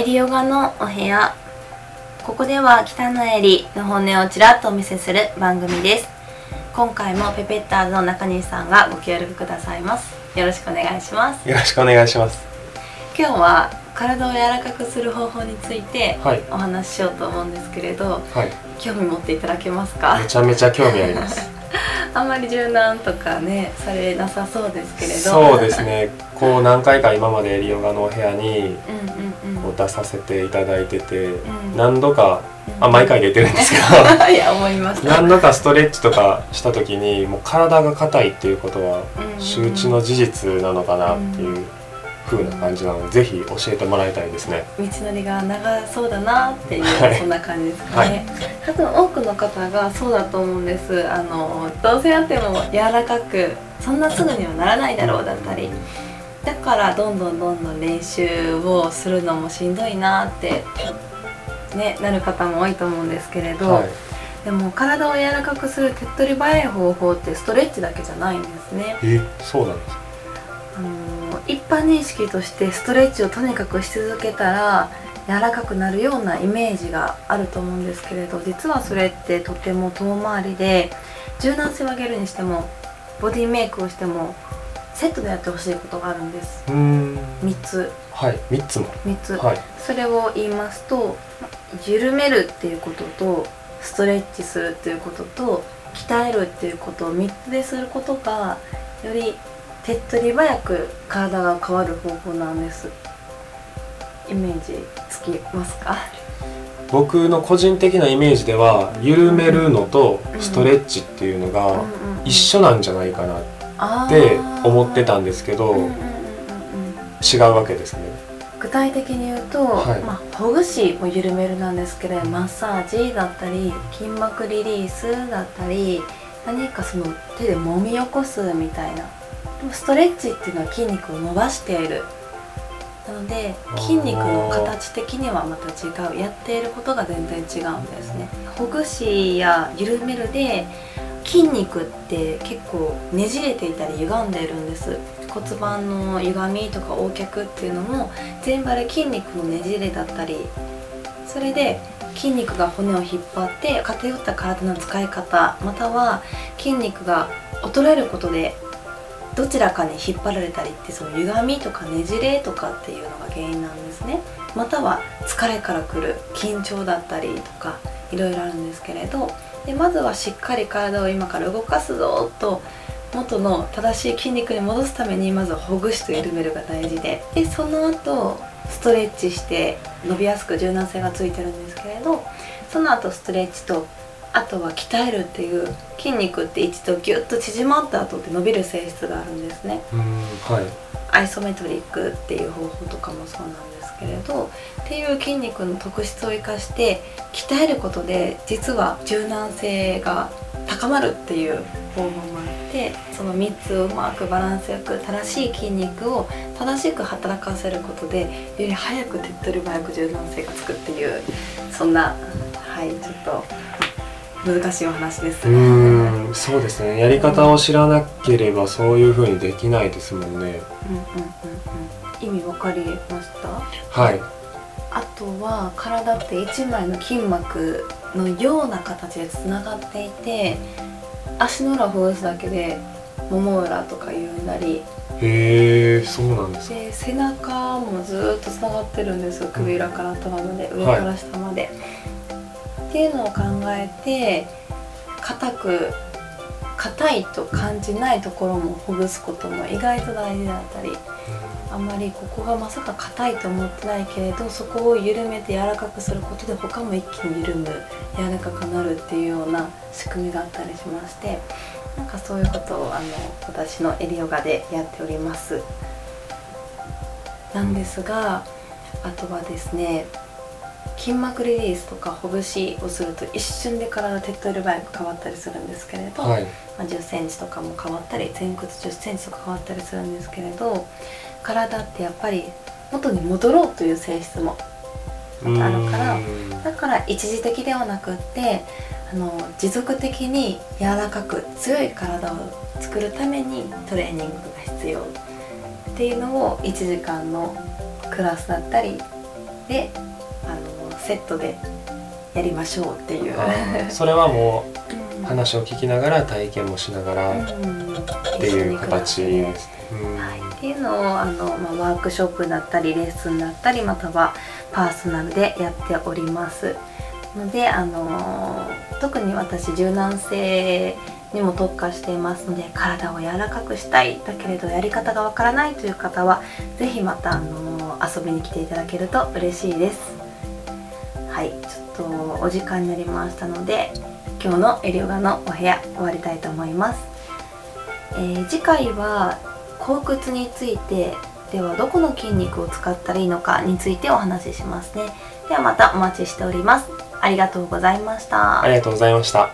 エリヨガのお部屋。ここでは北のエリの本音をちらっとお見せする番組です。今回もペペッターズの中西さんがご協力くださいます。よろしくお願いします。よろしくお願いします。今日は体を柔らかくする方法についてはい。お話ししようと思うんですけれどはい。興味持っていただけますか？めちゃめちゃ興味あります あんまり柔軟とかねされなさそうですけれど。そうですね。こう何回か今までエリヨガのお部屋にうんうんうん。こう出させていただいてて、ん。何度かあ毎回出てるんですけ いや思いましどた何度かストレッチとかした時にもう体が硬いっていうことはうん周知の事実なのかなっていう風な感じなので、ぜひ教えてもらいたいですね。道のりが長そうだなっていう、はい。そんな感じですかはね、多分多くの方がそうだと思うんです。あのどうせやっても柔らかくそんなすぐにはならないだろうだったり。だからどんどんどんどん練習をするのもしんどいなってねなる方も多いと思うんですけれど、はい。でも体を柔らかくする手っ取り早い方法ってストレッチだけじゃないんですね。えそうなんですか？あの一般認識としてストレッチをとにかくし続けたら柔らかくなるようなイメージがあると思うんですけれど実はそれってとても遠回りで柔軟性を上げるにしてもボディメイクをしてもセットでやってほしいことがあるんです。うーん。3つ。はい3つも。3つ、はい。それを言いますと緩めるっていうこととストレッチするっていうことと鍛えるっていうことを3つですることがより手っ取り早く体が変わる方法なんです。イメージつきますか？僕の個人的なイメージでは緩めるのとストレッチっていうのが一緒なんじゃないかなっあてー。思ってたんですけど違うわけですね。具体的に言うと、はい。まあ、ほぐしも緩めるなんですけどマッサージだったり筋膜リリースだったり何かその手で揉み起こすみたいなストレッチっていうのは筋肉を伸ばしている。なので筋肉の形的にはまた違う。やっていることが全然違うんですね。ほぐしや緩めるで筋肉って結構ねじれていたり歪んでいるんです。骨盤の歪みとか横脚っていうのも全部あれ筋肉のねじれだったり。それで筋肉が骨を引っ張って偏った体の使い方または筋肉が衰えることでどちらかに引っ張られたりってその歪みとかねじれとかっていうのが原因なんですね。または疲れからくる緊張だったりとかいろいろあるんですけれどでまずはしっかり体を今から動かすぞと元の正しい筋肉に戻すためにまずはほぐしと緩めるが大事ででその後ストレッチして伸びやすく柔軟性がついてるんですけれどその後ストレッチとあとは鍛えるっていう筋肉って一度ギュッと縮まった後って伸びる性質があるんですね。はい。アイソメトリックっていう方法とかもそうなんですけれどっていう筋肉の特質を生かして鍛えることで実は柔軟性が高まるっていう方法もあってその3つをうまくバランスよく正しい筋肉を正しく働かせることでより早く手っ取り早く柔軟性がつくっていうそんなはいちょっと難しいお話ですうーんそうですね。やり方を知らなければそういう風にできないですもんね。うんうんうんうん。意味分かりました？はい。あとは体って一枚の筋膜のような形でつながっていて足の裏をほぐすだけでもも裏とか言うんだり。へえそうなんですか。で背中もずっとつながってるんです首裏から頭まで上から下まで、っていうのを考えて硬く硬いと感じないところもほぐすことも意外と大事だったりあんまりここがまさか硬いと思ってないけれどそこを緩めて柔らかくすることで他も一気に緩む柔らかくなるっていうような仕組みがあったりしましてなんかそういうことをあの私のエリヨガでやっております。なんですがあとはですね筋膜リリースとかほぐしをすると一瞬で体手っ取り早く変わったりするんですけれど、はい。まあ、1 0センチとかも変わったり前屈1 0センチとか変わったりするんですけれど体ってやっぱり元に戻ろうという性質もあるからだから一時的ではなくってあの持続的に柔らかく強い体を作るためにトレーニングが必要っていうのを1時間のクラスだったりでセットでやりましょうっていう。それはもう話を聞きながら体験もしながらっうん。ていう形ですね。うんはい、っていうのをあの、まあ、ワークショップだったりレッスンだったりまたはパーソナルでやっております。のであの特に私柔軟性にも特化していますので体を柔らかくしたい。だけれどやり方がわからないという方は是非またあの遊びに来ていただけると嬉しいですはいちょっとお時間になりましたので今日のエリオガのお部屋終わりたいと思います、えー次回は後屈についてではどこの筋肉を使ったらいいのかについてお話ししますね。ではまたお待ちしております。ありがとうございました。ありがとうございました。